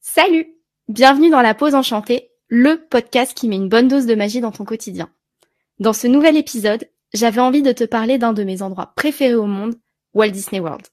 Salut Bienvenue dans La Pause Enchantée, le podcast qui met une bonne dose de magie dans ton quotidien. Dans ce nouvel épisode, j'avais envie de te parler d'un de mes endroits préférés au monde, Walt Disney World.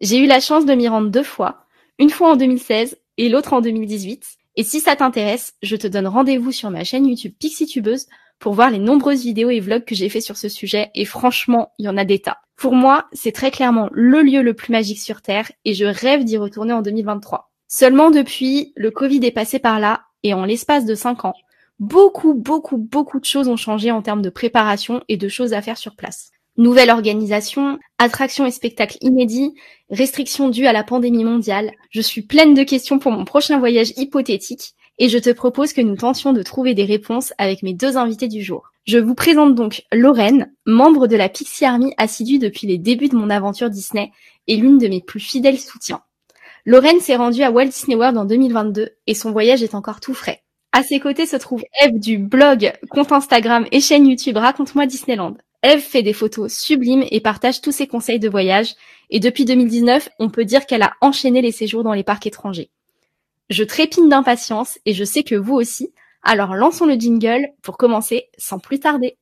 J'ai eu la chance de m'y rendre deux fois, une fois en 2016 et l'autre en 2018, et si ça t'intéresse, je te donne rendez-vous sur ma chaîne YouTube Pixitubeuse pour voir les nombreuses vidéos et vlogs que j'ai fait sur ce sujet, et franchement, il y en a des tas. Pour moi, c'est très clairement le lieu le plus magique sur Terre, et je rêve d'y retourner en 2023. Seulement depuis, le Covid est passé par là et en l'espace de cinq ans, beaucoup, beaucoup, beaucoup de choses ont changé en termes de préparation et de choses à faire sur place. Nouvelle organisation, attractions et spectacles inédits, restrictions dues à la pandémie mondiale. Je suis pleine de questions pour mon prochain voyage hypothétique et je te propose que nous tentions de trouver des réponses avec mes deux invités du jour. Je vous présente donc Lorraine, membre de la Pixie Army assidue depuis les débuts de mon aventure Disney et l'une de mes plus fidèles soutiens. Lorraine s'est rendue à Walt Disney World en 2022 et son voyage est encore tout frais. À ses côtés se trouve Eve du blog, compte Instagram et chaîne YouTube Raconte-moi Disneyland. Eve fait des photos sublimes et partage tous ses conseils de voyage et depuis 2019, on peut dire qu'elle a enchaîné les séjours dans les parcs étrangers. Je trépine d'impatience et je sais que vous aussi, alors lançons le jingle pour commencer sans plus tarder.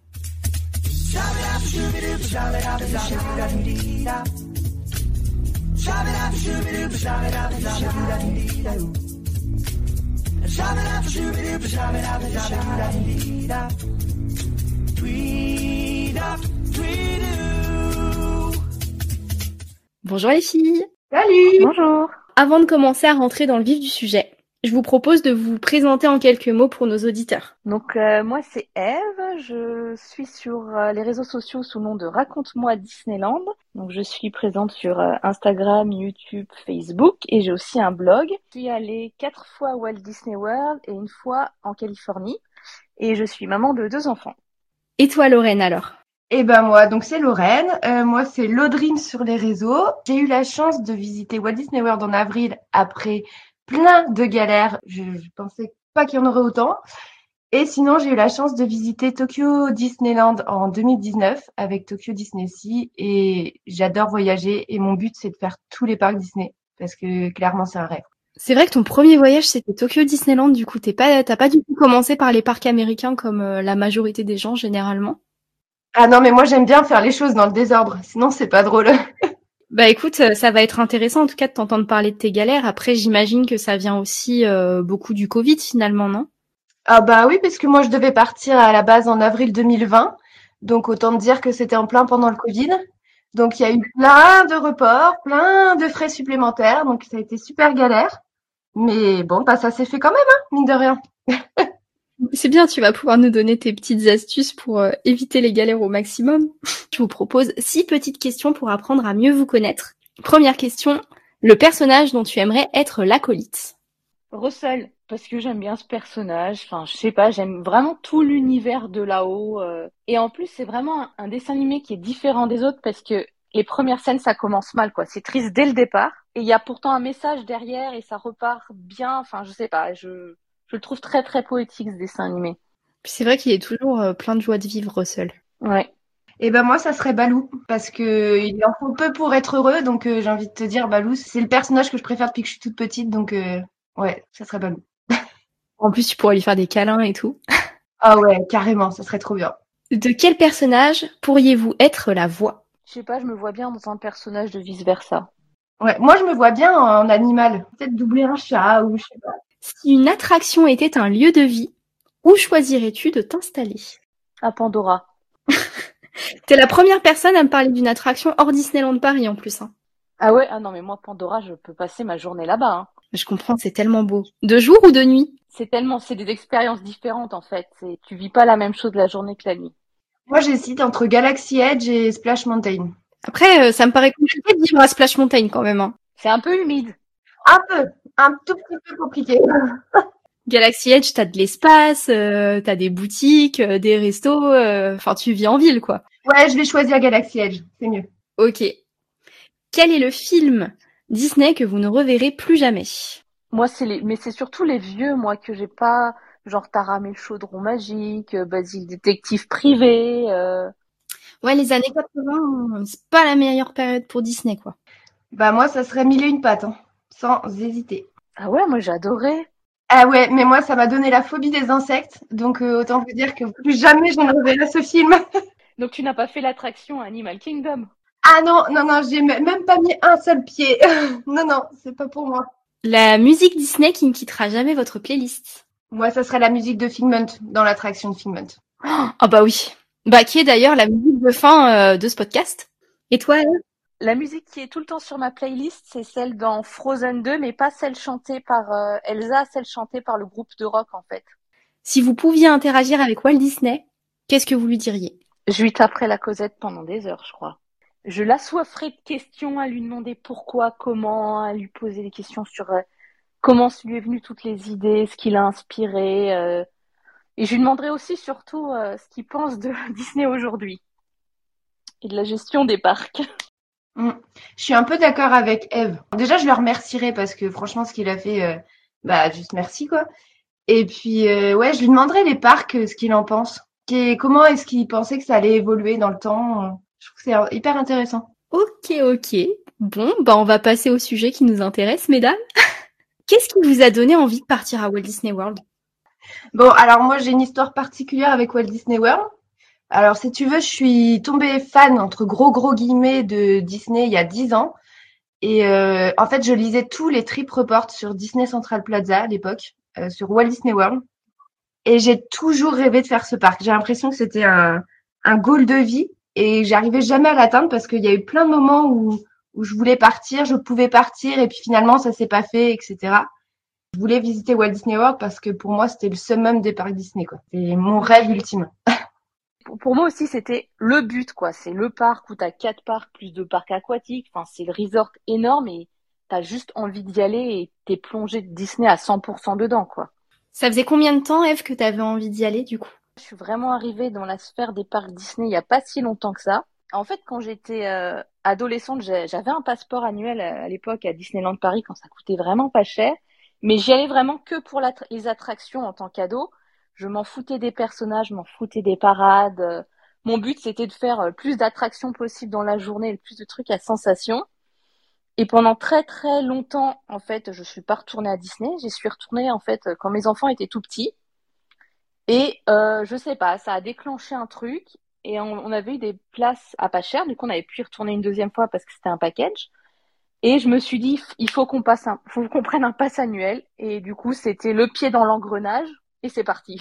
Bonjour les filles. Salut. Bonjour Avant de commencer à rentrer dans le vif du sujet, je vous propose de vous présenter en quelques mots pour nos auditeurs. Donc euh, moi c'est Eve, je suis sur euh, les réseaux sociaux sous le nom de Raconte-moi Disneyland. Donc je suis présente sur euh, Instagram, YouTube, Facebook et j'ai aussi un blog. Je suis allée quatre fois à Walt Disney World et une fois en Californie et je suis maman de deux enfants. Et toi Lorraine alors? Eh ben moi, donc c'est Lorraine. Euh, moi c'est Laudrine sur les réseaux. J'ai eu la chance de visiter Walt Disney World en avril après plein de galères. Je, je pensais pas qu'il y en aurait autant. Et sinon, j'ai eu la chance de visiter Tokyo Disneyland en 2019 avec Tokyo Disney Sea et j'adore voyager et mon but c'est de faire tous les parcs Disney parce que clairement c'est un rêve. C'est vrai que ton premier voyage c'était Tokyo Disneyland, du coup t'es pas, t'as pas du tout commencé par les parcs américains comme euh, la majorité des gens généralement. Ah non mais moi j'aime bien faire les choses dans le désordre, sinon c'est pas drôle. Bah écoute, euh, ça va être intéressant en tout cas de t'entendre parler de tes galères. Après j'imagine que ça vient aussi euh, beaucoup du Covid finalement, non? Ah bah oui, parce que moi je devais partir à la base en avril 2020, donc autant te dire que c'était en plein pendant le Covid. Donc il y a eu plein de reports, plein de frais supplémentaires, donc ça a été super galère. Mais bon, bah ça s'est fait quand même, hein, mine de rien. C'est bien, tu vas pouvoir nous donner tes petites astuces pour euh, éviter les galères au maximum. Je vous propose six petites questions pour apprendre à mieux vous connaître. Première question, le personnage dont tu aimerais être l'acolyte? Russell, parce que j'aime bien ce personnage. Enfin, je sais pas, j'aime vraiment tout l'univers de là-haut. euh. Et en plus, c'est vraiment un, un dessin animé qui est différent des autres parce que les premières scènes, ça commence mal, quoi. C'est triste dès le départ. Et il y a pourtant un message derrière et ça repart bien. Enfin, je sais pas, je, je le trouve très très poétique ce dessin animé. Puis c'est vrai qu'il est toujours euh, plein de joie de vivre Russell. Ouais. Et ben moi ça serait Balou parce que il en faut peu pour être heureux, donc euh, j'ai envie de te dire Balou, c'est le personnage que je préfère depuis que je suis toute petite, donc euh, ouais, ça serait Balou. En plus, tu pourrais lui faire des câlins et tout. Ah ouais, carrément, ça serait trop bien. De quel personnage pourriez-vous être la voix? Je sais pas, je me vois bien dans un personnage de vice versa. Ouais, moi je me vois bien en animal, peut-être doubler un chat ou je sais pas. Si une attraction était un lieu de vie, où choisirais-tu de t'installer? À Pandora. T'es la première personne à me parler d'une attraction hors Disneyland Paris en plus. Hein. Ah ouais, ah non mais moi Pandora, je peux passer ma journée là-bas. Hein. Je comprends, c'est tellement beau. De jour ou de nuit? C'est tellement, c'est des expériences différentes en fait. Tu vis pas la même chose la journée que la nuit. Moi j'hésite entre Galaxy Edge et Splash Mountain. Après, euh, ça me paraît compliqué de vivre à Splash Mountain quand même. Hein. C'est un peu humide. Un peu, un tout petit peu compliqué. Galaxy Edge, t'as de l'espace, euh, t'as des boutiques, euh, des restos, euh, enfin tu vis en ville quoi. Ouais, je vais choisir Galaxy Edge, c'est mieux. Ok. Quel est le film Disney que vous ne reverrez plus jamais? Moi, c'est les, mais c'est surtout les vieux, moi, que j'ai pas, genre Taram et le chaudron magique, Basile détective privé. euh. Ouais, les années 80, c'est pas la meilleure période pour Disney quoi. Bah moi, ça serait mille et une pattes, hein, sans hésiter. Ah ouais, moi j'adorais. Ah ouais, mais moi, ça m'a donné la phobie des insectes, donc euh, autant vous dire que plus jamais je ne reverrai ce film. Donc tu n'as pas fait l'attraction Animal Kingdom Ah non, non, non, j'ai même pas mis un seul pied. non, non, c'est pas pour moi. La musique Disney qui ne quittera jamais votre playlist. Moi, ça serait la musique de Figment dans l'attraction de Figment. Ah oh, bah oui. Bah qui est d'ailleurs la musique de fin euh, de ce podcast. Et toi elle La musique qui est tout le temps sur ma playlist, c'est celle dans Frozen 2, mais pas celle chantée par euh, Elsa, celle chantée par le groupe de rock en fait. Si vous pouviez interagir avec Walt Disney, qu'est-ce que vous lui diriez? Je lui taperais la causette pendant des heures, je crois. Je l'assoifferais de questions à lui demander pourquoi, comment, à lui poser des questions sur euh, comment lui est venu toutes les idées, ce qui l'a inspiré. Euh, et je lui demanderai aussi surtout ce qu'il pense de Disney aujourd'hui et de la gestion des parcs. Mm. Je suis un peu d'accord avec Eve. Déjà, je le remercierai parce que franchement, ce qu'il a fait, euh, bah juste merci quoi. Et puis ouais, je lui demanderai les parcs ce qu'il en pense. comment est-ce qu'il pensait que ça allait évoluer dans le temps Je trouve que c'est hyper intéressant. Ok, ok. Bon, bah on va passer au sujet qui nous intéresse, mesdames. Qu'est-ce qui vous a donné envie de partir à Walt Disney World? Bon, alors moi j'ai une histoire particulière avec Walt Disney World. Alors si tu veux, je suis tombée fan entre gros gros guillemets de Disney il y a dix ans. Et euh, en fait, je lisais tous les trip reports sur Disney Central Plaza à l'époque, euh, sur Walt Disney World. Et j'ai toujours rêvé de faire ce parc. J'ai l'impression que c'était un, un goal de vie et j'arrivais jamais à l'atteindre parce qu'il y a eu plein de moments où où je voulais partir, je pouvais partir et puis finalement ça s'est pas fait, etc. Je voulais visiter Walt Disney World parce que pour moi c'était le summum des parcs Disney quoi. C'est mon rêve ultime. pour moi aussi c'était le but quoi. C'est le parc où t'as quatre parcs plus de parcs aquatiques. Enfin c'est le resort énorme et t'as juste envie d'y aller et t'es plongé de Disney à 100% dedans quoi. Ça faisait combien de temps Eve que t'avais envie d'y aller du coup? Je suis vraiment arrivée dans la sphère des parcs Disney il y a pas si longtemps que ça. En fait, quand j'étais euh, adolescente, j'avais un passeport annuel euh, à, l'époque à Disneyland Paris quand ça coûtait vraiment pas cher. Mais j'y allais vraiment que pour les attractions en tant qu'ado. Je m'en foutais des personnages, je m'en foutais des parades. Mon but, c'était de faire le plus d'attractions possible dans la journée, le plus de trucs à sensation. Et pendant très très longtemps, en fait, je suis pas retournée à Disney. J'y suis retournée en fait quand mes enfants étaient tout petits. Et euh, je sais pas, ça a déclenché un truc et on, avait eu des places à pas cher. Du coup, on avait pu y retourner une deuxième fois parce que c'était un package. Et je me suis dit, il faut qu'on passe un, faut qu'on prenne un pass annuel. Et du coup, c'était le pied dans l'engrenage et c'est parti.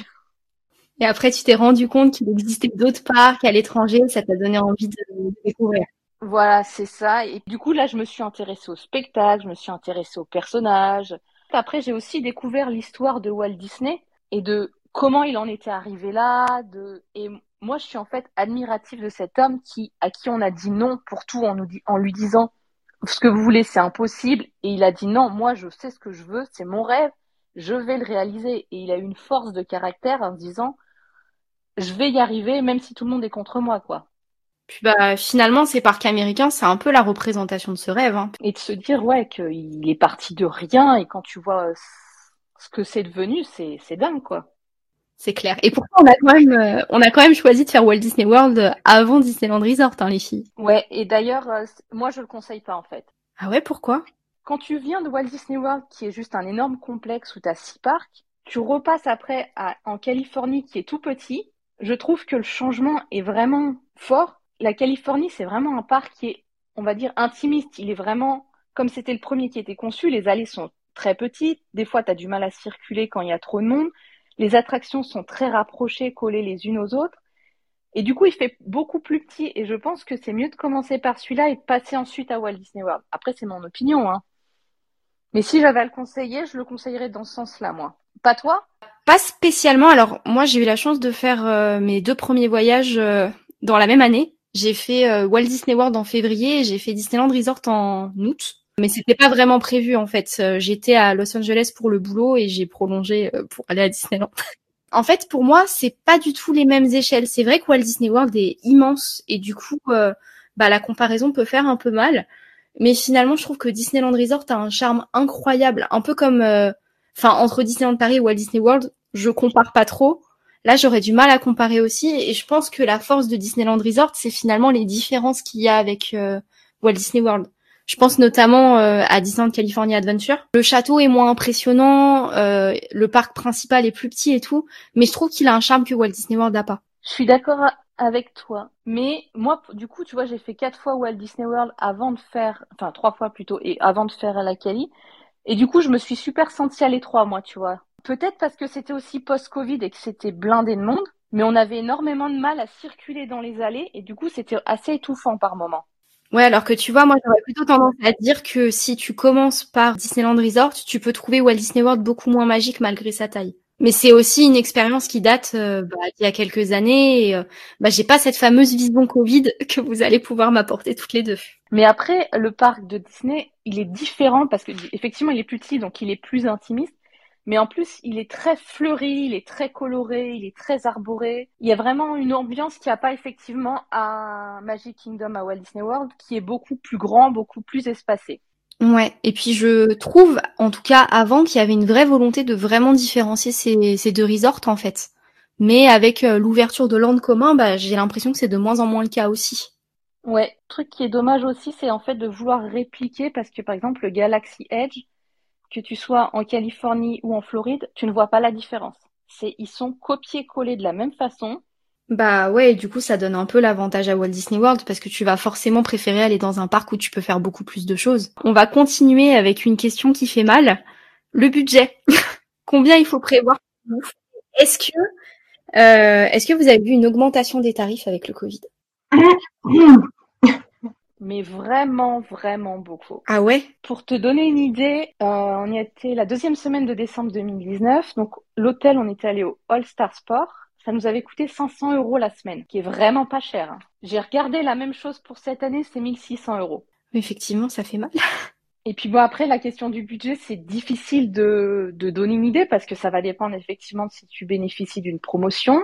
Et après, tu t'es rendu compte qu'il existait d'autres parcs à l'étranger, ça t'a donné envie de, découvrir. Voilà, c'est ça. Et du coup, là, je me suis intéressée au spectacle, je me suis intéressée aux personnages. Après, j'ai aussi découvert l'histoire de Walt Disney et de comment il en était arrivé là. De... Et moi, je suis en fait admirative de cet homme qui, à qui on a dit non pour tout en, nous, en lui disant ce que vous voulez, c'est impossible. Et il a dit non, moi, je sais ce que je veux, c'est mon rêve, je vais le réaliser. Et il a une force de caractère en disant, je vais y arriver, même si tout le monde est contre moi, quoi. Puis bah finalement, ces parcs américains, c'est un peu la représentation de ce rêve. Hein. Et de se dire ouais qu'il est parti de rien et quand tu vois ce que c'est devenu, c'est c'est dingue quoi. C'est clair. Et pourquoi on a quand même, euh, on a quand même choisi de faire Walt Disney World avant Disneyland Resort, hein, les filles. Ouais. Et d'ailleurs, euh, moi, je le conseille pas en fait. Ah ouais, pourquoi? Quand tu viens de Walt Disney World, qui est juste un énorme complexe où t'as six parcs, tu repasses après à, en Californie, qui est tout petit. Je trouve que le changement est vraiment fort. La Californie, c'est vraiment un parc qui est, on va dire, intimiste. Il est vraiment comme c'était le premier qui était conçu. Les allées sont très petites. Des fois, tu as du mal à circuler quand il y a trop de monde. Les attractions sont très rapprochées, collées les unes aux autres. Et du coup, il fait beaucoup plus petit. Et je pense que c'est mieux de commencer par celui-là et de passer ensuite à Walt Disney World. Après, c'est mon opinion. Hein. Mais si j'avais à le conseiller, je le conseillerais dans ce sens-là, moi. Pas toi? Pas spécialement. Alors, moi, j'ai eu la chance de faire euh, mes deux premiers voyages euh, dans la même année. J'ai fait euh, Walt Disney World en février et j'ai fait Disneyland Resort en août. Mais c'était pas vraiment prévu en fait. J'étais à Los Angeles pour le boulot et j'ai prolongé pour aller à Disneyland. en fait, pour moi, c'est pas du tout les mêmes échelles. C'est vrai que Walt Disney World est immense et du coup, bah la comparaison peut faire un peu mal. Mais finalement, je trouve que Disneyland Resort a un charme incroyable, un peu comme, enfin, entre Disneyland Paris et Walt Disney World, je compare pas trop. Là, j'aurais du mal à comparer aussi, et je pense que la force de Disneyland Resort, c'est finalement les différences qu'il y a avec Walt Disney World. Je pense notamment euh, à Disneyland California Adventure. Le château est moins impressionnant, euh, le parc principal est plus petit et tout, mais je trouve qu'il a un charme que Walt Disney World n'a pas. Je suis d'accord avec toi, mais moi, du coup, tu vois, j'ai fait quatre fois Walt Disney World avant de faire, enfin trois fois plutôt, et avant de faire la Cali, et du coup, je me suis super sentie à l'étroit, moi, tu vois. Peut-être parce que c'était aussi post-Covid et que c'était blindé de monde, mais on avait énormément de mal à circuler dans les allées, et du coup, c'était assez étouffant par moment. Ouais, alors que tu vois, moi j'aurais plutôt tendance à dire que si tu commences par Disneyland Resort, tu peux trouver Walt Disney World beaucoup moins magique malgré sa taille. Mais c'est aussi une expérience qui date euh, bah, d'il y a quelques années. Et, euh, bah, j'ai pas cette fameuse vision Covid que vous allez pouvoir m'apporter toutes les deux. Mais après, le parc de Disney, il est différent parce que effectivement, il est plus petit, donc il est plus intimiste. Mais en plus, il est très fleuri, il est très coloré, il est très arboré. Il y a vraiment une ambiance qui n'y a pas effectivement à Magic Kingdom à Walt Disney World, qui est beaucoup plus grand, beaucoup plus espacé. Ouais, et puis je trouve, en tout cas avant, qu'il y avait une vraie volonté de vraiment différencier ces, deux resorts en fait. Mais avec euh, l'ouverture de land commun, bah, j'ai l'impression que c'est de moins en moins le cas aussi. Ouais, le truc qui est dommage aussi, c'est en fait de vouloir répliquer parce que par exemple le Galaxy Edge, que tu sois en Californie ou en Floride, tu ne vois pas la différence. C'est, ils sont copiés-collés de la même façon. Bah ouais, du coup ça donne un peu l'avantage à Walt Disney World parce que tu vas forcément préférer aller dans un parc où tu peux faire beaucoup plus de choses. On va continuer avec une question qui fait mal. Le budget. Combien il faut prévoir Est-ce que euh, est-ce que vous avez vu une augmentation des tarifs avec le Covid? Mais vraiment, vraiment beaucoup. Ah ouais? Pour te donner une idée, euh, on y était la deuxième semaine de décembre 2019. Donc l'hôtel, on était allé au All Star Sport. Ça nous avait coûté 500 euros la semaine, qui est vraiment pas cher. Hein. J'ai regardé la même chose pour cette année, c'est 1600 euros. Effectivement, ça fait mal. Et puis bon, après, la question du budget, c'est difficile de, de donner une idée parce que ça va dépendre effectivement de si tu bénéficies d'une promotion,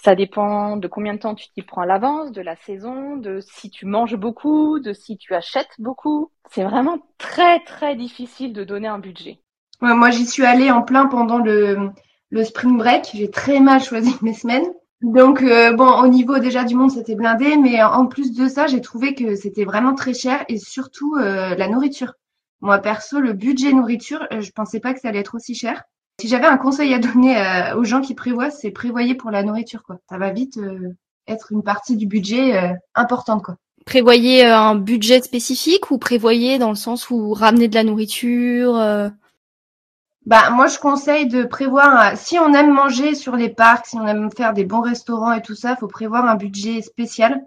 ça dépend de combien de temps tu t'y prends à l'avance, de la saison, de si tu manges beaucoup, de si tu achètes beaucoup. C'est vraiment très très difficile de donner un budget. Ouais, moi j'y suis allée en plein pendant le, le spring break. J'ai très mal choisi mes semaines. Donc euh, bon, au niveau déjà du monde, c'était blindé, mais en plus de ça, j'ai trouvé que c'était vraiment très cher et surtout euh, la nourriture. Moi perso, le budget nourriture, euh, je pensais pas que ça allait être aussi cher. Si j'avais un conseil à donner euh, aux gens qui prévoient, c'est prévoyer pour la nourriture. Quoi. Ça va vite euh, être une partie du budget euh, importante. Quoi. Prévoyez un budget spécifique ou prévoyez dans le sens où ramener de la nourriture Bah moi je conseille de prévoir si on aime manger sur les parcs, si on aime faire des bons restaurants et tout ça, faut prévoir un budget spécial.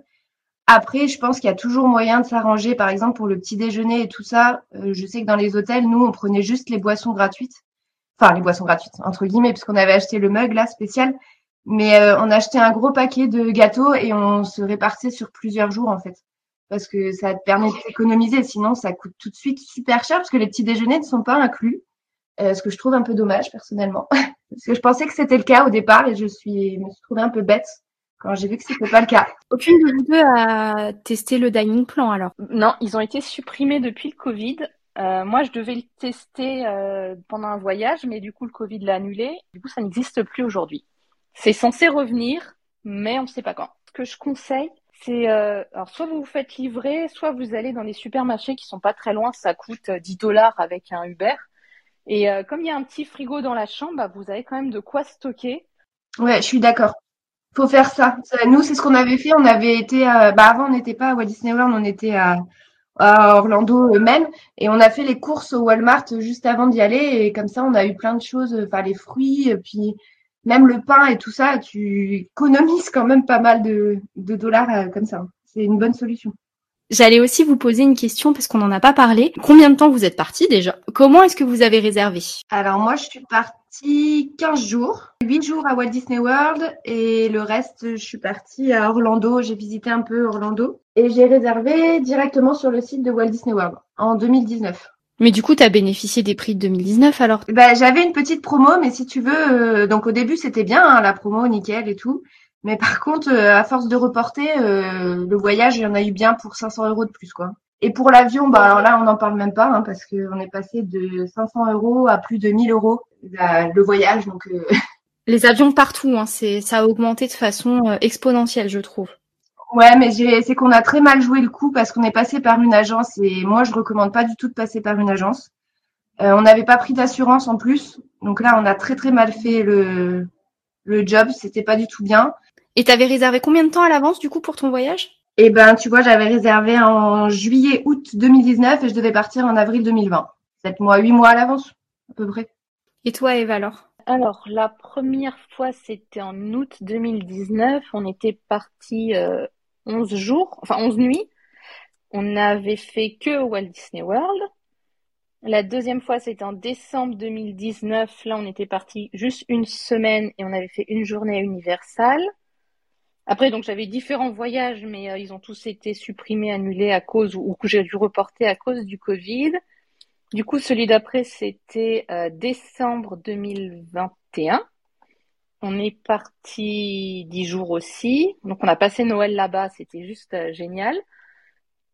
Après, je pense qu'il y a toujours moyen de s'arranger. Par exemple, pour le petit déjeuner et tout ça, je sais que dans les hôtels, nous, on prenait juste les boissons gratuites. Enfin les boissons gratuites entre guillemets puisqu'on avait acheté le mug là spécial. Mais euh, on a acheté un gros paquet de gâteaux et on se répartit sur plusieurs jours en fait. Parce que ça te permet d'économiser. Sinon ça coûte tout de suite super cher parce que les petits déjeuners ne sont pas inclus euh, ce que je trouve un peu dommage personnellement parce que je pensais que c'était le cas au départ et je suis me suis trouvée un peu bête quand j'ai vu que c'était pas le cas. Aucune de vous deux a testé le dining plan alors Non, ils ont été supprimés depuis le Covid. Euh, moi, je devais le tester euh, pendant un voyage, mais du coup, le Covid l'a annulé. Du coup, ça n'existe plus aujourd'hui. C'est censé revenir, mais on ne sait pas quand. Ce que je conseille, c'est euh, alors soit vous vous faites livrer, soit vous allez dans des supermarchés qui sont pas très loin. Ça coûte 10 dollars avec un Uber. Et comme il y a un petit frigo dans la chambre, bah, vous avez quand même de quoi stocker. Ouais, je suis d'accord. Faut faire ça. Nous, c'est ce qu'on avait fait. On avait été, bah avant, on n'était pas à Walt Disney World, on était à à Orlando eux-mêmes et on a fait les courses au Walmart juste avant d'y aller et comme ça on a eu plein de choses enfin les fruits puis même le pain et tout ça tu économises quand même pas mal de, de dollars euh, comme ça c'est une bonne solution J'allais aussi vous poser une question parce qu'on n'en a pas parlé. Combien de temps vous êtes parti déjà? Comment est-ce que vous avez réservé? Alors moi je suis partie 15 jours, 8 jours à Walt Disney World et le reste je suis partie à Orlando, j'ai visité un peu Orlando et j'ai réservé directement sur le site de Walt Disney World en 2019. Mais du coup, tu as bénéficié des prix de 2019 alors? Bah, J'avais une petite promo, mais si tu veux, euh, donc au début c'était bien, hein, la promo, nickel et tout. Mais par contre, euh, à force de reporter, euh, le voyage, il y en a eu bien pour 500 euros de plus, quoi. Et pour l'avion, bah alors là, on n'en parle même pas, hein, parce qu'on est passé de 500 euros à plus de 1000 euros le voyage. Donc euh, les avions partout, hein, c'est ça a augmenté de façon exponentielle, je trouve. Ouais, mais c'est qu'on a très mal joué le coup parce qu'on est passé par une agence et moi je recommande pas du tout de passer par une agence. Euh, on n'avait pas pris d'assurance en plus, donc là on a très très mal fait le le job, c'était pas du tout bien. Et t'avais réservé combien de temps à l'avance du coup pour ton voyage? Eh ben tu vois, j'avais réservé en juillet août 2019 et je devais partir en avril 2020. Sept mois, huit mois à l'avance à peu près. Et toi Eva alors? Alors, la première fois, c'était en août 2019. On était parti euh, 11 jours, enfin 11 nuits. On n'avait fait que Walt Disney World. La deuxième fois, c'était en décembre 2019. Là, on était parti juste une semaine et on avait fait une journée à Universal. Après, donc, j'avais différents voyages, mais euh, ils ont tous été supprimés, annulés à cause ou, que j'ai dû reporter à cause du Covid. Du coup, celui d'après, c'était euh, décembre 2021. On est parti dix jours aussi. Donc, on a passé Noël là-bas. C'était juste euh, génial.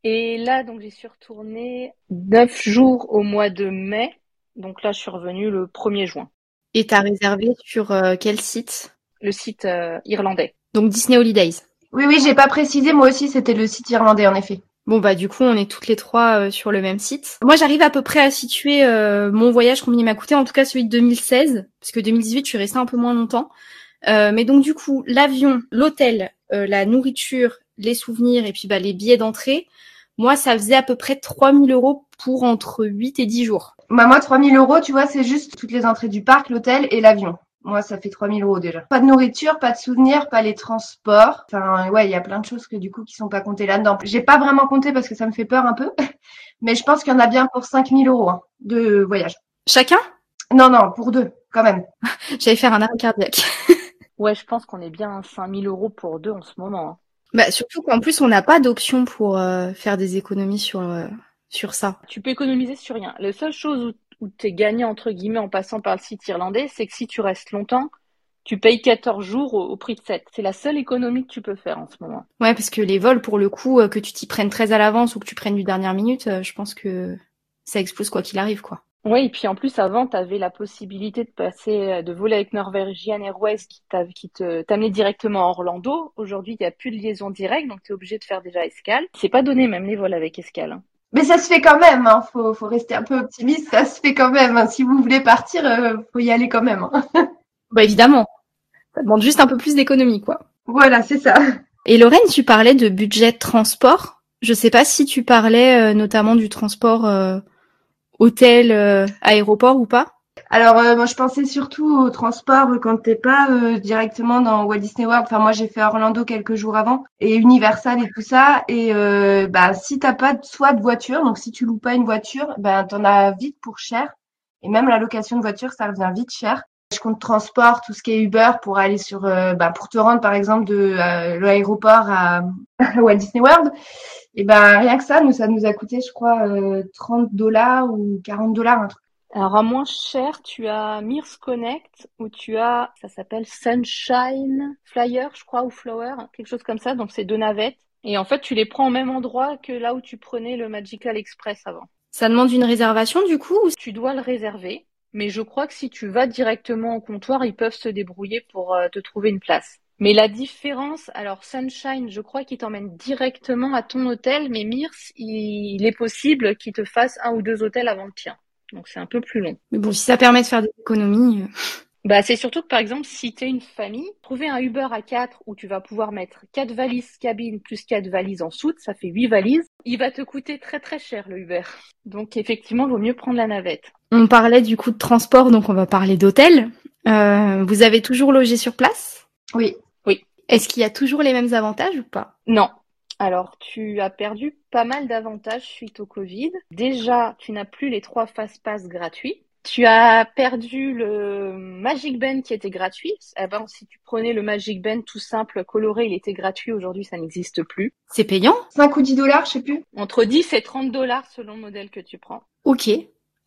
Et là, donc, j'y suis retournée neuf jours au mois de mai. Donc là, je suis revenue le 1er juin. Et t'as réservé sur euh, quel site? Le site irlandais. Donc Disney Holidays. Oui, oui, j'ai pas précisé. Moi aussi, c'était le site irlandais, en effet. Bon bah du coup on est toutes les trois euh, sur le même site. Moi j'arrive à peu près à situer euh, mon voyage combien il m'a coûté, en tout cas celui de 2016, parce que 2018 je suis restée un peu moins longtemps. Euh, mais donc du coup l'avion, l'hôtel, la nourriture, les souvenirs et puis bah les billets d'entrée, moi ça faisait à peu près 3000 euros pour entre 8 et 10 jours. Bah moi 3000 euros tu vois c'est juste toutes les entrées du parc, l'hôtel et l'avion. Moi, ça fait 3000 euros déjà. Pas de nourriture, pas de souvenirs, pas les transports. Enfin, ouais, il y a plein de choses que du coup qui sont pas comptées là-dedans. J'ai pas vraiment compté parce que ça me fait peur un peu, mais je pense qu'il y en a bien pour 5000 euros hein, de voyage. Chacun? Non, non, pour deux, quand même. J'allais faire un arrêt cardiaque. ouais, je pense qu'on est bien à 5000 euros pour deux en ce moment. Hein. Bah, surtout qu'en plus, on n'a pas d'option pour euh, faire des économies sur, euh, sur ça. Tu peux économiser sur rien. La seule chose où où tu es gagnant entre guillemets en passant par le site irlandais, c'est que si tu restes longtemps, tu payes 14 jours au, prix de 7. C'est la seule économie que tu peux faire en ce moment. Ouais, parce que les vols, pour le coup, euh, que tu t'y prennes très à l'avance ou que tu prennes du dernière minute, euh, je pense que ça explose quoi qu'il arrive, quoi. Oui, et puis en plus, avant, tu avais la possibilité de passer, euh, de voler avec Norwegian Airways qui, t'amenait directement à Orlando. Aujourd'hui, il n'y a plus de liaison directe, donc tu es obligé de faire déjà escale. C'est pas donné même les vols avec escale. Hein. Mais ça se fait quand même, hein. faut, faut rester un peu optimiste, ça se fait quand même. Hein. Si vous voulez partir, euh, faut y aller quand même. Hein. bah évidemment, ça demande juste un peu plus d'économie, quoi. Voilà, c'est ça. Et Lorraine, tu parlais de budget de transport. Je sais pas si tu parlais euh, notamment du transport euh, hôtel, aéroport ou pas. Alors, euh, moi, je pensais surtout au transport quand t'es pas euh, directement dans Walt Disney World. Enfin, moi, j'ai fait Orlando quelques jours avant et Universal et tout ça. Et euh, bah, si t'as pas soit de voiture, donc si tu loues pas une voiture, ben t'en as vite pour cher. Et même la location de voiture, ça revient vite cher. Je compte transport, tout ce qui est Uber pour aller sur, bah, pour te rendre par exemple de l'aéroport à, Walt Disney World. Et ben rien que ça, nous ça nous a coûté, je crois, 30 dollars ou 40 dollars, un truc alors à moins cher, tu as Mears Connect où tu as, ça s'appelle Sunshine Flyer, je crois, ou Flower, quelque chose comme ça. Donc c'est deux navettes. Et en fait, tu les prends au même endroit que là où tu prenais le Magical Express avant. Ça demande une réservation du coup ou... Tu dois le réserver. Mais je crois que si tu vas directement au comptoir, ils peuvent se débrouiller pour euh, te trouver une place. Mais la différence, alors Sunshine, je crois qu'il t'emmène directement à ton hôtel, mais Mears, il est possible qu'il te fasse un ou deux hôtels avant le tien donc c'est un peu plus long. Mais bon, si ça permet de faire des économies. Euh. Bah, c'est surtout que par exemple, si tu es une famille, trouver un Uber à 4 où tu vas pouvoir mettre 4 valises cabine plus 4 valises en soute, ça fait 8 valises. Il va te coûter très très cher le Uber. Donc effectivement, il vaut mieux prendre la navette. On parlait du coût de transport, donc on va parler d'hôtel. Euh, vous avez toujours logé sur place? Oui. Oui. Est-ce qu'il y a toujours les mêmes avantages ou pas? Non. Alors, tu as perdu pas mal d'avantages suite au Covid. Déjà, tu n'as plus les trois fast pass gratuits. Tu as perdu le Magic Band qui était gratuit. Avant, si tu prenais le Magic Band tout simple, coloré, il était gratuit. Aujourd'hui, ça n'existe plus. C'est payant? 5 ou 10 dollars, je sais plus. Entre 10 et 30 dollars selon le modèle que tu prends. Ok.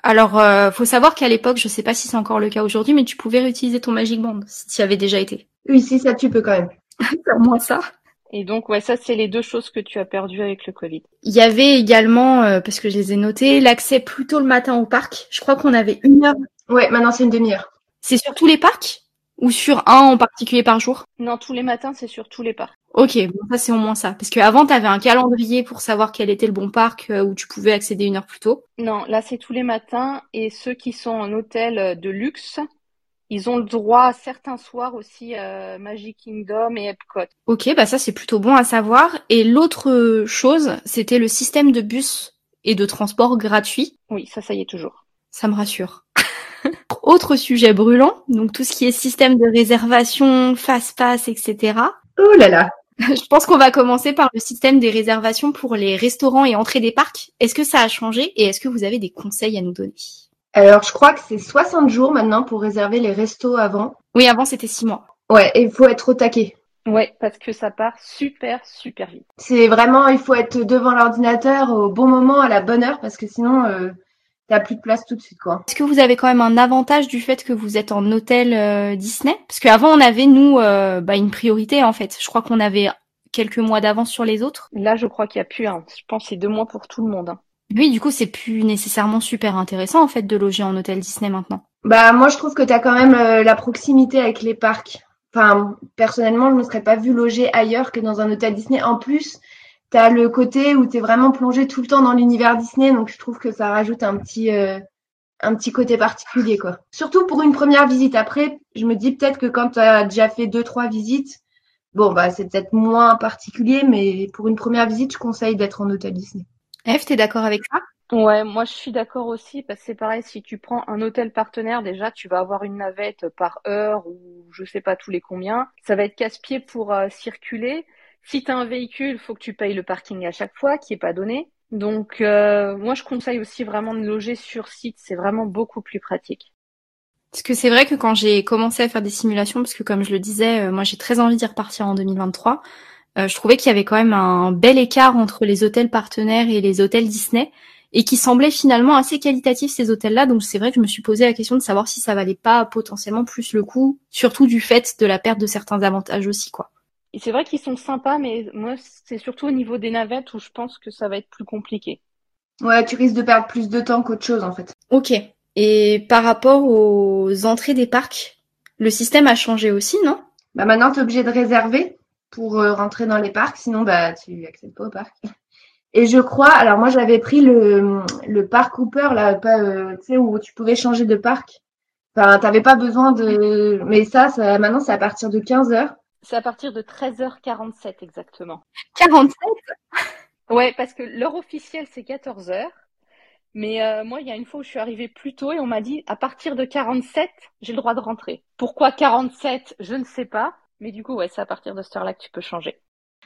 Alors, euh, faut savoir qu'à l'époque, je sais pas si c'est encore le cas aujourd'hui, mais tu pouvais réutiliser ton Magic Band si tu y avais déjà été. Oui, si ça, tu peux quand même. Pour moi, ça. Et donc, ouais, ça, c'est les deux choses que tu as perdues avec le Covid. Il y avait également, euh, parce que je les ai notées, l'accès plus tôt le matin au parc. Je crois qu'on avait une heure. Ouais, maintenant c'est une demi-heure. C'est sur tous les parcs? Ou sur un en particulier par jour? Non, tous les matins, c'est sur tous les parcs. Ok, bon, ça c'est au moins ça. Parce qu'avant, tu avais un calendrier pour savoir quel était le bon parc euh, où tu pouvais accéder une heure plus tôt. Non, là c'est tous les matins et ceux qui sont en hôtel euh, de luxe, ils ont le droit certains soirs aussi à Magic Kingdom et Epcot. Ok, bah ça c'est plutôt bon à savoir. Et l'autre chose, c'était le système de bus et de transport gratuit. Oui, ça, ça y est toujours. Ça me rassure. Autre sujet brûlant, donc tout ce qui est système de réservation, fast-pass, etc. Oh là là Je pense qu'on va commencer par le système des réservations pour les restaurants et entrées des parcs. Est-ce que ça a changé et est-ce que vous avez des conseils à nous donner? Alors, je crois que c'est 60 jours maintenant pour réserver les restos avant. Oui, avant c'était 6 mois. Ouais, et il faut être au taquet. Ouais, parce que ça part super, super vite. C'est vraiment, il faut être devant l'ordinateur au bon moment, à la bonne heure, parce que sinon, euh, t'as plus de place tout de suite, quoi. Est-ce que vous avez quand même un avantage du fait que vous êtes en hôtel euh, Disney? Parce qu'avant, on avait, nous, euh, bah, une priorité, en fait. Je crois qu'on avait quelques mois d'avance sur les autres. Là, je crois qu'il y a plus un. Je pense que c'est deux mois pour tout le monde. Hein. Oui, du coup, c'est plus nécessairement super intéressant, en fait, de loger en hôtel Disney maintenant. Bah, moi, je trouve que t'as quand même euh, la proximité avec les parcs. Enfin, personnellement, je ne me serais pas vu loger ailleurs que dans un hôtel Disney. En plus, tu as le côté où tu es vraiment plongé tout le temps dans l'univers Disney, donc je trouve que ça rajoute un petit, euh, un petit côté particulier. quoi. Surtout pour une première visite. Après, je me dis peut-être que quand tu as déjà fait deux, trois visites, bon, bah c'est peut-être moins particulier, mais pour une première visite, je conseille d'être en hôtel Disney. Eve, t'es d'accord avec ça? Ouais, moi je suis d'accord aussi parce que c'est pareil, si tu prends un hôtel partenaire, déjà tu vas avoir une navette par heure ou je sais pas tous les combien. Ça va être casse-pied pour euh, circuler. Si tu as un véhicule, faut que tu payes le parking à chaque fois, qui est pas donné. Donc euh, moi je conseille aussi vraiment de loger sur site, c'est vraiment beaucoup plus pratique. Parce que c'est vrai que quand j'ai commencé à faire des simulations, parce que comme je le disais, euh, moi j'ai très envie d'y repartir en 2023, je trouvais qu'il y avait quand même un bel écart entre les hôtels partenaires et les hôtels Disney et qui semblaient finalement assez qualitatifs ces hôtels-là. Donc c'est vrai que je me suis posé la question de savoir si ça valait pas potentiellement plus le coup, surtout du fait de la perte de certains avantages aussi, quoi. Et c'est vrai qu'ils sont sympas, mais moi c'est surtout au niveau des navettes où je pense que ça va être plus compliqué. Ouais, tu risques de perdre plus de temps qu'autre chose en fait. Ok. Et par rapport aux entrées des parcs, le système a changé aussi, non? Bah maintenant tu es obligé de réserver pour euh, rentrer dans les parcs, sinon bah tu accèdes pas au parc. Et je crois, alors moi j'avais pris le, le parc Cooper, là, pas, euh, tu sais, où tu pouvais changer de parc. Enfin, t'avais pas besoin de. Mais ça, ça maintenant, c'est à partir de 15 heures. C'est à partir de 13h47 exactement. 47 Ouais, parce que l'heure officielle, c'est 14 heures. Mais euh, moi, il y a une fois où je suis arrivée plus tôt et on m'a dit à partir de 47, j'ai le droit de rentrer. Pourquoi 47 Je ne sais pas. Mais du coup, ouais, c'est à partir de cette heure-là que tu peux changer.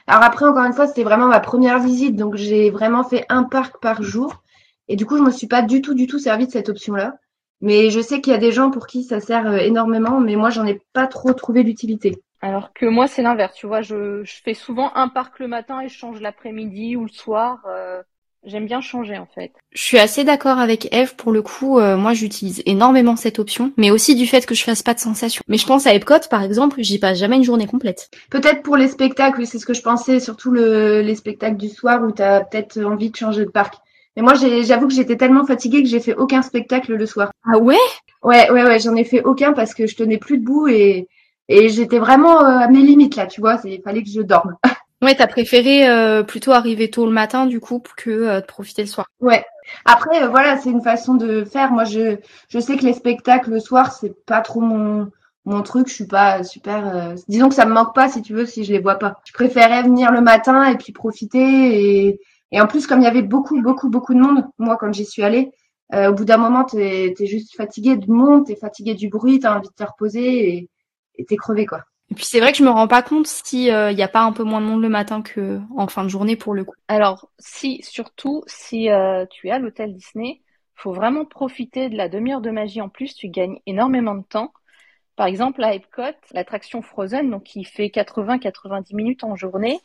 Alors après, encore une fois, c'était vraiment ma première visite, donc j'ai vraiment fait un parc par jour. Et du coup, je me suis pas du tout, du tout servi de cette option-là. Mais je sais qu'il y a des gens pour qui ça sert euh, énormément, mais moi, j'en ai pas trop trouvé l'utilité. Alors que moi, c'est l'inverse. Tu vois, je, je, fais souvent un parc le matin et je change l'après-midi ou le soir. Euh, J'aime bien changer en fait. Je suis assez d'accord avec Eve pour le coup. Euh, moi, j'utilise énormément cette option, mais aussi du fait que je fasse pas de sensation. Mais je pense à Epcot par exemple, j'y passe jamais une journée complète. Peut-être pour les spectacles, c'est ce que je pensais, surtout le, les spectacles du soir où tu as peut-être envie de changer de parc. Mais moi, j'avoue que j'étais tellement fatiguée que j'ai fait aucun spectacle le soir. Ah ouais? Ouais, ouais, ouais, j'en ai fait aucun parce que je tenais plus debout et, et j'étais vraiment euh, à mes limites là, tu vois. Il fallait que je dorme. Ouais, t'as préféré euh, plutôt arriver tôt le matin du coup que euh, de profiter le soir. Ouais. Après, euh, voilà, c'est une façon de faire. Moi, je, je sais que les spectacles le soir, c'est pas trop mon, mon truc. Je suis pas super. Disons que ça me manque pas, si tu veux, si je les vois pas. Je préférais venir le matin et puis profiter. Et, et en plus, comme il y avait beaucoup, beaucoup, beaucoup de monde, moi, quand j'y suis allée, au bout d'un moment, t'es es juste fatigué du monde, t'es fatigué du bruit, t'as envie de te reposer et t'es crevé, quoi. Et puis c'est vrai que je me rends pas compte si il euh, y a pas un peu moins de monde le matin que en fin de journée pour le coup. Alors si surtout si euh, tu es à l'hôtel Disney, faut vraiment profiter de la demi-heure de magie en plus, tu gagnes énormément de temps. Par exemple à Epcot, l'attraction Frozen donc qui fait 80-90 minutes en journée.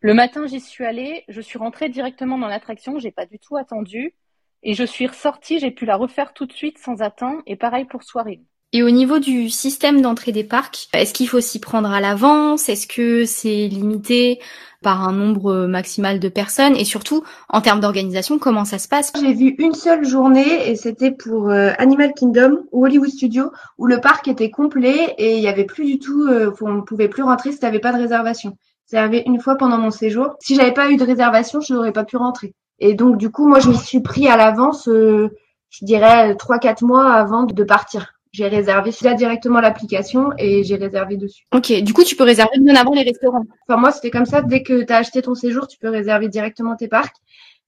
Le matin, j'y suis allée, je suis rentrée directement dans l'attraction, j'ai pas du tout attendu et je suis ressortie, j'ai pu la refaire tout de suite sans attendre et pareil pour soirée. Et au niveau du système d'entrée des parcs, est-ce qu'il faut s'y prendre à l'avance? Est-ce que c'est limité par un nombre maximal de personnes? Et surtout, en termes d'organisation, comment ça se passe? J'ai vu une seule journée et c'était pour euh, Animal Kingdom ou Hollywood Studio où le parc était complet et il y avait plus du tout, euh, on ne pouvait plus rentrer si tu n'avais pas de réservation. C'est arrivé une fois pendant mon séjour. Si j'avais pas eu de réservation, je n'aurais pas pu rentrer. Et donc du coup, moi, je m'y suis pris à l'avance, euh, je dirais trois quatre mois avant de partir. J'ai réservé là directement l'application et j'ai réservé dessus. Ok, du coup, tu peux réserver bien avant les restaurants. Enfin, moi, c'était comme ça. Dès que tu as acheté ton séjour, tu peux réserver directement tes parcs.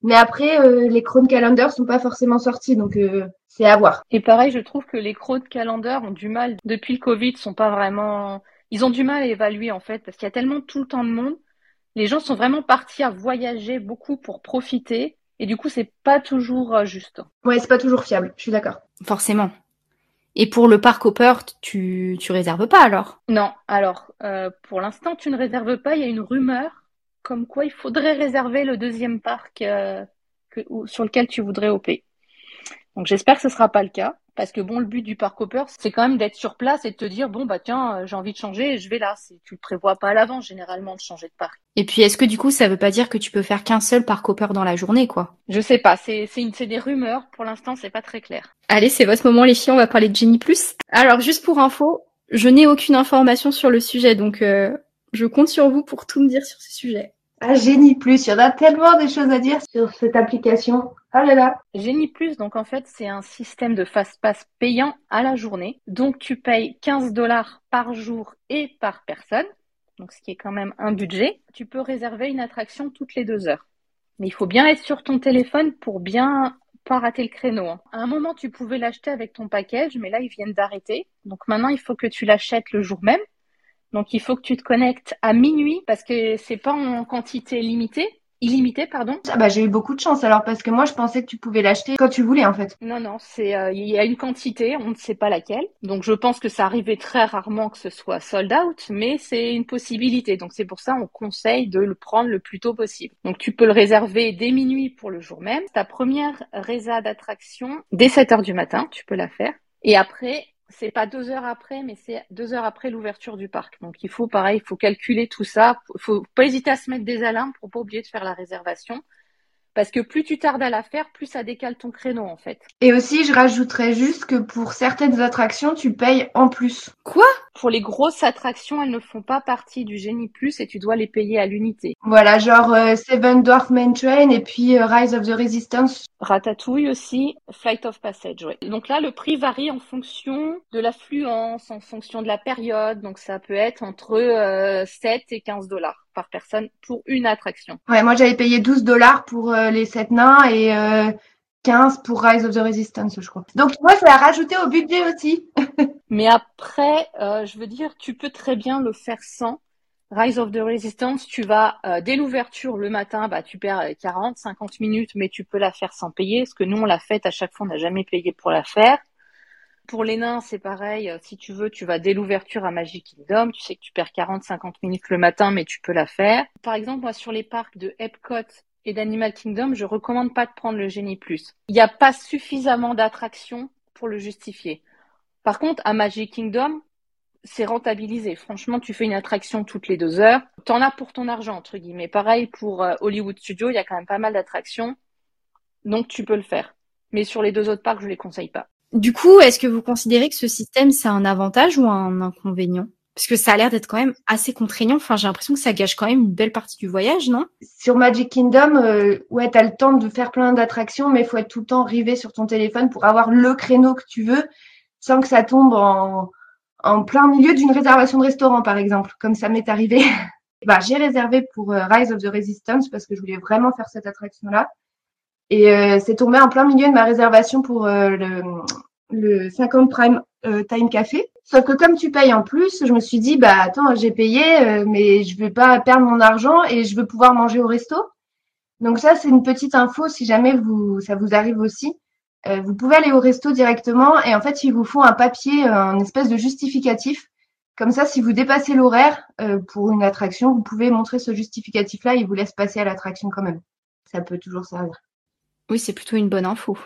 Mais après, euh, les Chrome Calendar sont pas forcément sortis, donc euh, c'est à voir. Et pareil, je trouve que les Chrome Calendar ont du mal, depuis le Covid, sont pas vraiment... Ils ont du mal à évaluer, en fait, parce qu'il y a tellement tout le temps de monde. Les gens sont vraiment partis à voyager beaucoup pour profiter. Et du coup, c'est pas toujours euh, juste. Ouais, c'est pas toujours fiable, je suis d'accord. Forcément. Et pour le parc Hopper, tu, tu réserves pas alors? Non, alors euh, pour l'instant tu ne réserves pas. Il y a une rumeur comme quoi il faudrait réserver le deuxième parc euh, que, sur lequel tu voudrais OP. Donc j'espère que ce sera pas le cas. Parce que bon, le but du parc Hopper, c'est quand même d'être sur place et de te dire bon bah tiens, euh, j'ai envie de changer et je vais là. Tu le prévois pas à l'avance généralement de changer de parc. Et puis est-ce que du coup ça veut pas dire que tu peux faire qu'un seul parc Hopper dans la journée quoi? Je sais pas, c'est c'est une c'est des rumeurs. Pour l'instant, c'est pas très clair. Allez, c'est votre moment les filles, on va parler de Jenny Plus. Alors juste pour info, je n'ai aucune information sur le sujet donc euh, je compte sur vous pour tout me dire sur ce sujet. Ah, Génie Plus, il y en a tellement de choses à dire sur cette application. Ah là là. Génie Plus, donc en fait, c'est un système de fast-pass payant à la journée. Donc tu payes 15 dollars par jour et par personne. Donc ce qui est quand même un budget. Tu peux réserver une attraction toutes les deux heures. Mais il faut bien être sur ton téléphone pour bien pas rater le créneau. Hein. À un moment, tu pouvais l'acheter avec ton package, mais là, ils viennent d'arrêter. Donc maintenant, il faut que tu l'achètes le jour même. Donc il faut que tu te connectes à minuit parce que c'est pas en quantité limitée. Illimité, pardon. Ah bah j'ai eu beaucoup de chance alors parce que moi je pensais que tu pouvais l'acheter quand tu voulais en fait. Non non, c'est euh, il y a une quantité, on ne sait pas laquelle. Donc je pense que ça arrivait très rarement que ce soit sold out, mais c'est une possibilité. Donc c'est pour ça on conseille de le prendre le plus tôt possible. Donc tu peux le réserver dès minuit pour le jour même. Ta première résa d'attraction dès 7 heures du matin, tu peux la faire. Et après, c'est pas deux heures après, mais c'est deux heures après l'ouverture du parc. Donc il faut pareil, il faut calculer tout ça. Il faut pas hésiter à se mettre des alarmes pour pas oublier de faire la réservation. Parce que plus tu tardes à la faire, plus ça décale ton créneau en fait. Et aussi, je rajouterais juste que pour certaines attractions, tu payes en plus. Quoi? Pour les grosses attractions, elles ne font pas partie du Génie Plus et tu dois les payer à l'unité. Voilà, genre euh, Seven Dwarf Main Train et puis euh, Rise of the Resistance. Ratatouille aussi, Flight of Passage, ouais. Donc là, le prix varie en fonction de l'affluence, en fonction de la période. Donc ça peut être entre euh, 7 et 15 dollars par personne pour une attraction. Ouais, moi j'avais payé 12 dollars pour euh, les 7 nains et euh, 15 pour Rise of the Resistance, je crois. Donc moi, ça a rajouté au budget aussi. Mais après, euh, je veux dire, tu peux très bien le faire sans. Rise of the Resistance, tu vas euh, dès l'ouverture le matin, bah tu perds 40, 50 minutes, mais tu peux la faire sans payer. Parce que nous on l'a faite à chaque fois, on n'a jamais payé pour la faire. Pour les nains, c'est pareil. Si tu veux, tu vas dès l'ouverture à Magic Kingdom. Tu sais que tu perds 40, 50 minutes le matin, mais tu peux la faire. Par exemple, moi, sur les parcs de Epcot et d'Animal Kingdom, je recommande pas de prendre le Génie Plus. Il n'y a pas suffisamment d'attractions pour le justifier. Par contre, à Magic Kingdom, c'est rentabilisé. Franchement, tu fais une attraction toutes les deux heures. T'en as pour ton argent, entre guillemets. Pareil pour euh, Hollywood Studio, il y a quand même pas mal d'attractions. Donc, tu peux le faire. Mais sur les deux autres parcs, je les conseille pas. Du coup, est-ce que vous considérez que ce système, c'est un avantage ou un inconvénient? Parce que ça a l'air d'être quand même assez contraignant. Enfin, j'ai l'impression que ça gâche quand même une belle partie du voyage, non? Sur Magic Kingdom, euh, ouais, t'as le temps de faire plein d'attractions, mais il faut être tout le temps rivé sur ton téléphone pour avoir le créneau que tu veux, sans que ça tombe en, en plein milieu d'une réservation de restaurant, par exemple, comme ça m'est arrivé. bah, j'ai réservé pour euh, Rise of the Resistance parce que je voulais vraiment faire cette attraction-là. Et euh, c'est tombé en plein milieu de ma réservation pour euh, le, le 50 Prime euh, Time Café. Sauf que comme tu payes en plus, je me suis dit, bah attends, j'ai payé, euh, mais je vais pas perdre mon argent et je veux pouvoir manger au resto. Donc ça, c'est une petite info si jamais vous ça vous arrive aussi. Euh, vous pouvez aller au resto directement et en fait, ils vous font un papier, un espèce de justificatif. Comme ça, si vous dépassez l'horaire euh, pour une attraction, vous pouvez montrer ce justificatif-là, il vous laisse passer à l'attraction quand même. Ça peut toujours servir. Oui, c'est plutôt une bonne info.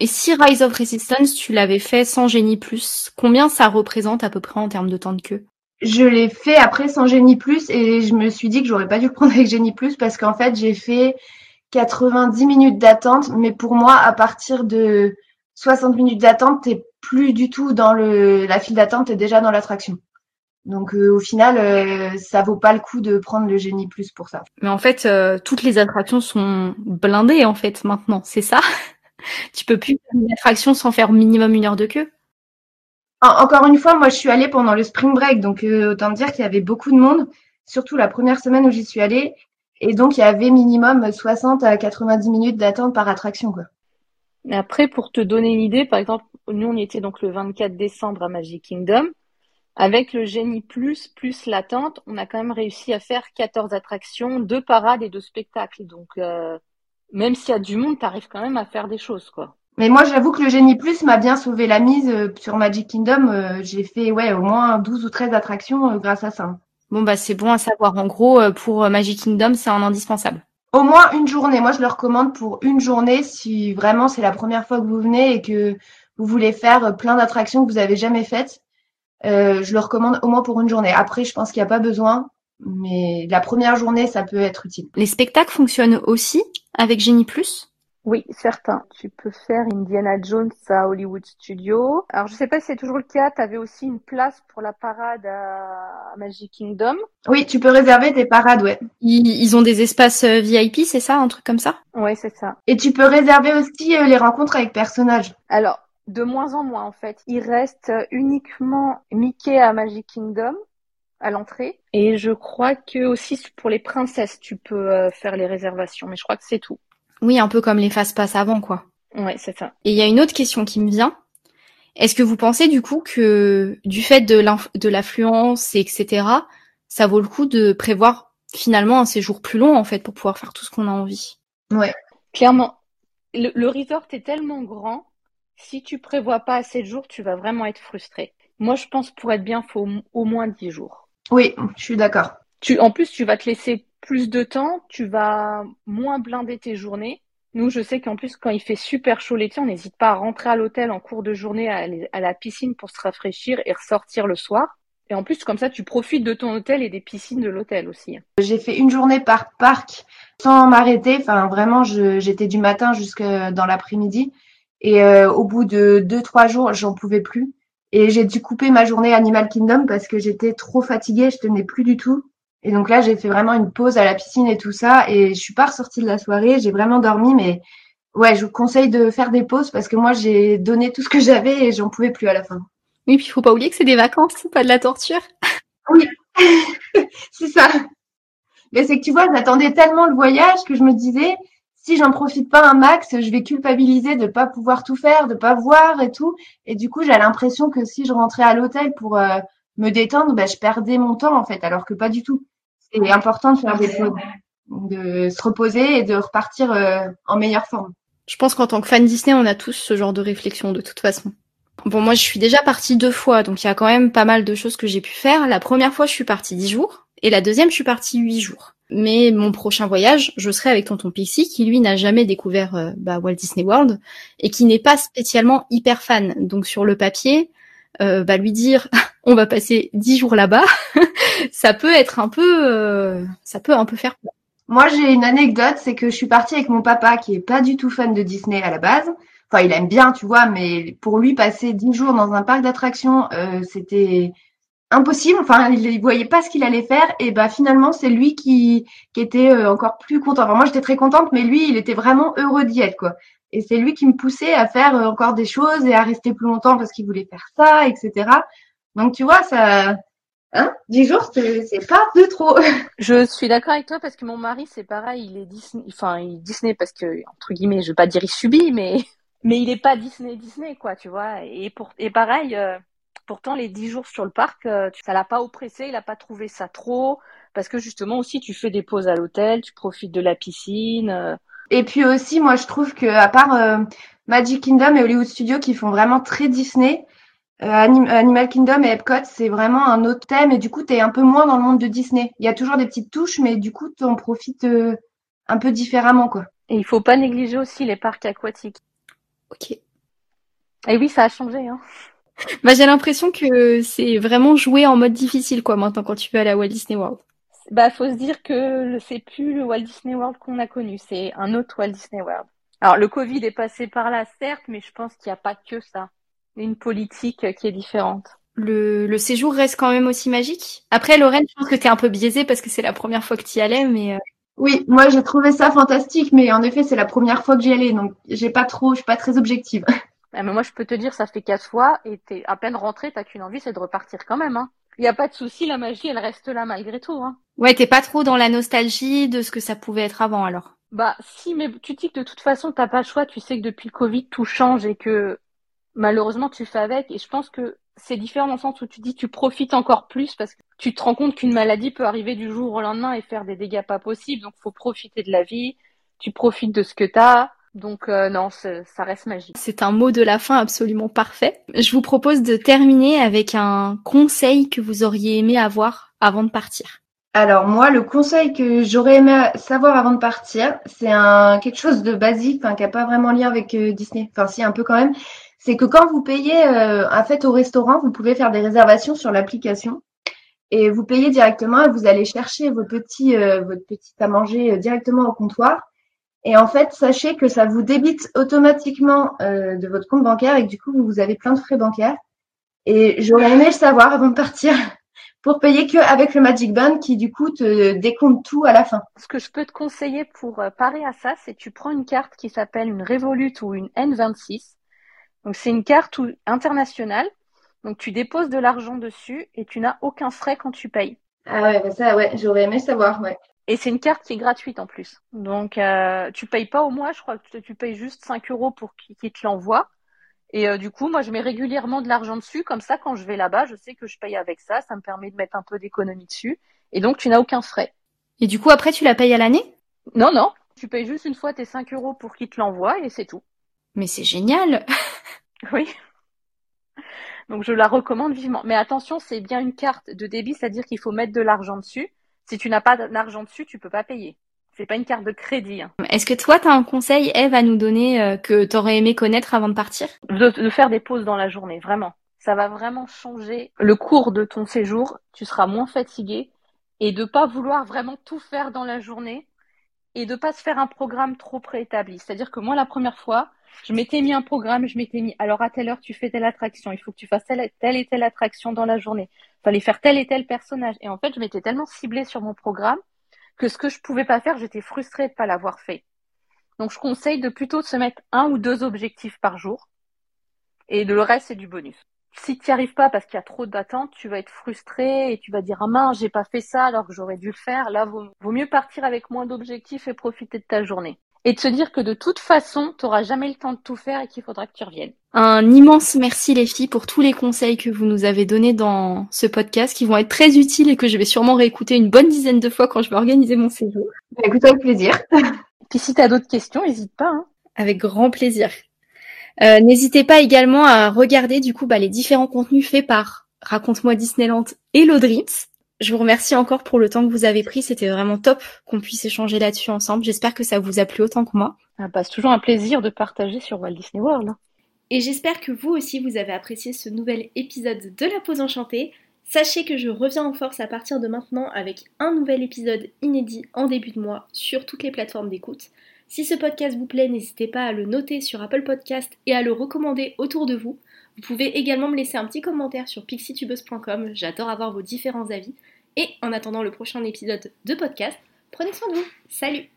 Et si Rise of Resistance, tu l'avais fait sans Génie Plus, combien ça représente à peu près en termes de temps de queue? Je l'ai fait après sans Génie Plus et je me suis dit que j'aurais pas dû le prendre avec Génie Plus parce qu'en fait, j'ai fait 90 minutes d'attente, mais pour moi, à partir de 60 minutes d'attente, t'es plus du tout dans le la file d'attente, t'es déjà dans l'attraction. Donc au final, ça vaut pas le coup de prendre le Génie Plus pour ça. Mais en fait, toutes les attractions sont blindées en fait maintenant, c'est ça? Tu peux plus faire une attraction sans faire minimum une heure de queue encore une fois, moi, je suis allée pendant le spring break, donc euh, autant dire qu'il y avait beaucoup de monde, surtout la première semaine où j'y suis allée. Et donc, il y avait minimum 60 à 90 minutes d'attente par attraction, quoi. Mais après, pour te donner une idée, par exemple, nous, on y était donc le 24 décembre à Magic Kingdom. Avec le Génie Plus, plus l'attente, on a quand même réussi à faire 14 attractions, deux parades et deux spectacles. Donc, euh, même s'il y a du monde, tu arrives quand même à faire des choses, quoi. Mais moi, j'avoue que le Génie Plus m'a bien sauvé la mise euh, sur Magic Kingdom. Euh, j'ai fait ouais au moins 12 ou 13 attractions euh, grâce à ça. Bon bah c'est bon à savoir. En gros, pour Magic Kingdom, c'est un indispensable. Au moins une journée. Moi, je le recommande pour une journée si vraiment c'est la première fois que vous venez et que vous voulez faire plein d'attractions que vous avez jamais faites. Je le recommande au moins pour une journée. Après, je pense qu'il n'y a pas besoin, mais la première journée, ça peut être utile. Les spectacles fonctionnent aussi avec Génie Plus? Oui, certain. Tu peux faire Indiana Jones à Hollywood Studios. Alors, je sais pas si c'est toujours le cas. Tu avais aussi une place pour la parade à Magic Kingdom. Oui, tu peux réserver des parades, ouais. Ils, ont des espaces euh, VIP, c'est ça, un truc comme ça? Oui, c'est ça. Et tu peux réserver aussi euh, les rencontres avec personnages. Alors, de moins en moins, en fait. Il reste uniquement Mickey à Magic Kingdom à l'entrée. Et je crois que aussi pour les princesses, tu peux euh, faire les réservations. Mais je crois que c'est tout. Oui, un peu comme les fast pass avant, quoi. Ouais, c'est ça. Et il y a une autre question qui me vient. Est-ce que vous pensez du coup que du fait de l'affluence, etc., ça vaut le coup de prévoir finalement un séjour plus long en fait pour pouvoir faire tout ce qu'on a envie? Ouais. Clairement, le, resort est tellement grand, si tu prévois pas assez de jours, tu vas vraiment être frustré. Moi, je pense pour être bien, faut au moins 10 jours. Oui, je suis d'accord. Tu, en plus, tu vas te laisser plus de temps, tu vas moins blinder tes journées. Nous, je sais qu'en plus, quand il fait super chaud l'été, on n'hésite pas à rentrer à l'hôtel en cours de journée, à, à la piscine pour se rafraîchir et ressortir le soir. Et en plus, comme ça, tu profites de ton hôtel et des piscines de l'hôtel aussi. J'ai fait une journée par parc sans m'arrêter. Enfin, vraiment, j'étais du matin jusqu'à dans l'après-midi. Et euh, au bout de deux, trois jours, j'en pouvais plus. Et j'ai dû couper ma journée Animal Kingdom parce que j'étais trop fatiguée, je tenais plus du tout. Et donc là, j'ai fait vraiment une pause à la piscine et tout ça. Et je suis pas ressortie de la soirée. J'ai vraiment dormi, mais ouais, je vous conseille de faire des pauses parce que moi, j'ai donné tout ce que j'avais et j'en pouvais plus à la fin. Oui, puis il faut pas oublier que c'est des vacances, pas de la torture. Oui, c'est ça. Mais c'est que tu vois, j'attendais tellement le voyage que je me disais, si j'en profite pas un max, je vais culpabiliser de pas pouvoir tout faire, de pas voir et tout. Et du coup, j'ai l'impression que si je rentrais à l'hôtel pour euh, me détendre, bah, je perdais mon temps en fait, alors que pas du tout. C'est important de faire des pauses, de se reposer et de repartir euh, en meilleure forme. Je pense qu'en tant que fan Disney, on a tous ce genre de réflexion de toute façon. Bon, moi, je suis déjà partie deux fois, donc il y a quand même pas mal de choses que j'ai pu faire. La première fois, je suis partie dix jours, et la deuxième, je suis partie huit jours. Mais mon prochain voyage, je serai avec Tonton Pixie, qui lui n'a jamais découvert euh, bah, Walt Disney World et qui n'est pas spécialement hyper fan. Donc sur le papier, euh, bah, lui dire on va passer dix jours là-bas, ça peut être un peu, euh, ça peut un peu faire. Moi, j'ai une anecdote, c'est que je suis partie avec mon papa qui est pas du tout fan de Disney à la base. Enfin, il aime bien, tu vois, mais pour lui, passer dix jours dans un parc d'attractions, c'était impossible. Enfin, il, voyait pas ce qu'il allait faire. Et bah finalement, c'est lui qui, qui était euh, encore plus content. Enfin, moi, j'étais très contente, mais lui, il était vraiment heureux d'y être, quoi. Et c'est lui qui me poussait à faire encore des choses et à rester plus longtemps parce qu'il voulait faire ça, etc. Donc tu vois, ça, hein, 10 jours, c'est pas de trop. Je suis d'accord avec toi parce que mon mari, c'est pareil, il est Disney, enfin, il Disney parce que, entre guillemets, je veux pas dire il subit, mais, mais il est pas Disney Disney, quoi, tu vois. Et pour, et pareil, euh, pourtant, les 10 jours sur le parc, euh, ça l'a pas oppressé, il a pas trouvé ça trop parce que justement aussi, tu fais des pauses à l'hôtel, tu profites de la piscine. Euh. Et puis aussi, moi, je trouve que à part Magic Kingdom et Hollywood Studios qui font vraiment très Disney, euh, Animal Kingdom et Epcot, c'est vraiment un autre thème et du coup, tu es un peu moins dans le monde de Disney. Il y a toujours des petites touches, mais du coup, tu en profites euh, un peu différemment, quoi. Et il faut pas négliger aussi les parcs aquatiques. Ok. Et oui, ça a changé. Hein. Bah, j'ai l'impression que c'est vraiment joué en mode difficile, quoi, maintenant, quand tu veux aller à Walt Disney World. Bah, faut se dire que c'est plus le Walt Disney World qu'on a connu, c'est un autre Walt Disney World. Alors, le Covid est passé par là, certes, mais je pense qu'il n'y a pas que ça une politique qui est différente. le, le séjour reste quand même aussi magique. Après, Lorraine, je pense que t'es un peu biaisée parce que c'est la première fois que tu y allais, mais. euh, Oui, moi j'ai trouvé ça fantastique, mais en effet c'est la première fois que j'y allais, donc j'ai pas trop, je suis pas très objective. Ah, mais moi, je peux te dire, ça fait quatre fois et t'es à peine rentré, t'as qu'une envie, c'est de repartir quand même. Hein. Il n'y a pas de souci, la magie, elle reste là malgré tout. Hein. Ouais, t'es pas trop dans la nostalgie de ce que ça pouvait être avant alors. Bah, si, mais tu dis que de toute façon, t'as pas le choix. Tu sais que depuis le Covid, tout change et que malheureusement, tu fais avec. Et je pense que c'est différent dans le sens où tu dis tu profites encore plus parce que tu te rends compte qu'une maladie peut arriver du jour au lendemain et faire des dégâts pas possibles. Donc, faut profiter de la vie. Tu profites de ce que t'as. Donc, euh, non, c'est- ça reste magique. C'est un mot de la fin absolument parfait. Je vous propose de terminer avec un conseil que vous auriez aimé avoir avant de partir. Alors moi, le conseil que j'aurais aimé savoir avant de partir, c'est un quelque chose de basique, enfin qui a pas vraiment lien avec euh, Disney. Enfin si un peu quand même. C'est que quand vous payez euh, en fait au restaurant, vous pouvez faire des réservations sur l'application et vous payez directement et vous allez chercher vos petits euh, votre petit à manger euh, directement au comptoir. Et en fait, sachez que ça vous débite automatiquement euh, de votre compte bancaire et que du coup vous avez plein de frais bancaires. Et j'aurais aimé le savoir avant de partir pour payer que avec le Magic Band qui du coup te décompte tout à la fin. Ce que je peux te conseiller pour euh, parer à ça, c'est tu prends une carte qui s'appelle une Revolut ou une N26. Donc c'est une carte internationale. Donc tu déposes de l'argent dessus et tu n'as aucun frais quand tu payes. Ah ouais, bah ça ouais, j'aurais aimé savoir, ouais. Et c'est une carte qui est gratuite en plus. Donc euh, tu payes pas au mois, je crois que tu- payes juste 5 euros pour qu'il qu'il te l'envoie. Et euh, du coup, moi je mets régulièrement de l'argent dessus, comme ça quand je vais là-bas, je sais que je paye avec ça, ça me permet de mettre un peu d'économie dessus. Et donc tu n'as aucun frais. Et du coup, après, tu la payes à l'année? Non, non, tu payes juste une fois tes 5 euros pour qu'il te l'envoie et c'est tout. Mais c'est génial Oui. Donc je la recommande vivement. Mais attention, c'est bien une carte de débit, c'est-à-dire qu'il faut mettre de l'argent dessus. Si tu n'as pas d'argent dessus, tu peux pas payer. C'est pas une carte de crédit. hein. Est-ce que toi, t'as un conseil, Eve, à nous donner euh, que t'aurais aimé connaître avant de partir? De, de faire des pauses dans la journée, vraiment. Ça va vraiment changer le cours de ton séjour. Tu seras moins fatigué et de pas vouloir vraiment tout faire dans la journée et de pas se faire un programme trop préétabli. C'est-à-dire que moi, la première fois, je m'étais mis un programme, je m'étais mis, alors à telle heure, tu fais telle attraction, il faut que tu fasses telle, telle et telle attraction dans la journée. Fallait faire tel et tel personnage. Et en fait, je m'étais tellement ciblée sur mon programme que ce que je pouvais pas faire, j'étais frustrée de pas l'avoir fait. Donc, je conseille de plutôt se mettre un ou deux objectifs par jour. Et le reste, c'est du bonus. Si tu n'y arrives pas parce qu'il y a trop d'attentes, tu vas être frustré et tu vas dire, ah mince, j'ai pas fait ça alors que j'aurais dû le faire. Là, vaut, vaut mieux partir avec moins d'objectifs et profiter de ta journée. Et de se dire que de toute façon, tu n'auras jamais le temps de tout faire et qu'il faudra que tu reviennes. Un immense merci les filles pour tous les conseils que vous nous avez donnés dans ce podcast qui vont être très utiles et que je vais sûrement réécouter une bonne dizaine de fois quand je vais organiser mon séjour. Bah, écoute avec plaisir. Puis si tu as d'autres questions, n'hésite pas. Hein. Avec grand plaisir. Euh, N'hésitez pas également à regarder du coup bah, les différents contenus faits par Raconte-moi Disneyland et Dreams. Je vous remercie encore pour le temps que vous avez pris. C'était vraiment top qu'on puisse échanger là-dessus ensemble. J'espère que ça vous a plu autant que moi. Ah bah, c'est toujours un plaisir de partager sur Walt Disney World. Et j'espère que vous aussi vous avez apprécié ce nouvel épisode de La Pause Enchantée. Sachez que je reviens en force à partir de maintenant avec un nouvel épisode inédit en début de mois sur toutes les plateformes d'écoute. Si ce podcast vous plaît, n'hésitez pas à le noter sur Apple Podcast et à le recommander autour de vous. Vous pouvez également me laisser un petit commentaire sur pixitubeuse.com, j'adore avoir vos différents avis. Et en attendant le prochain épisode de podcast, prenez soin de vous. Salut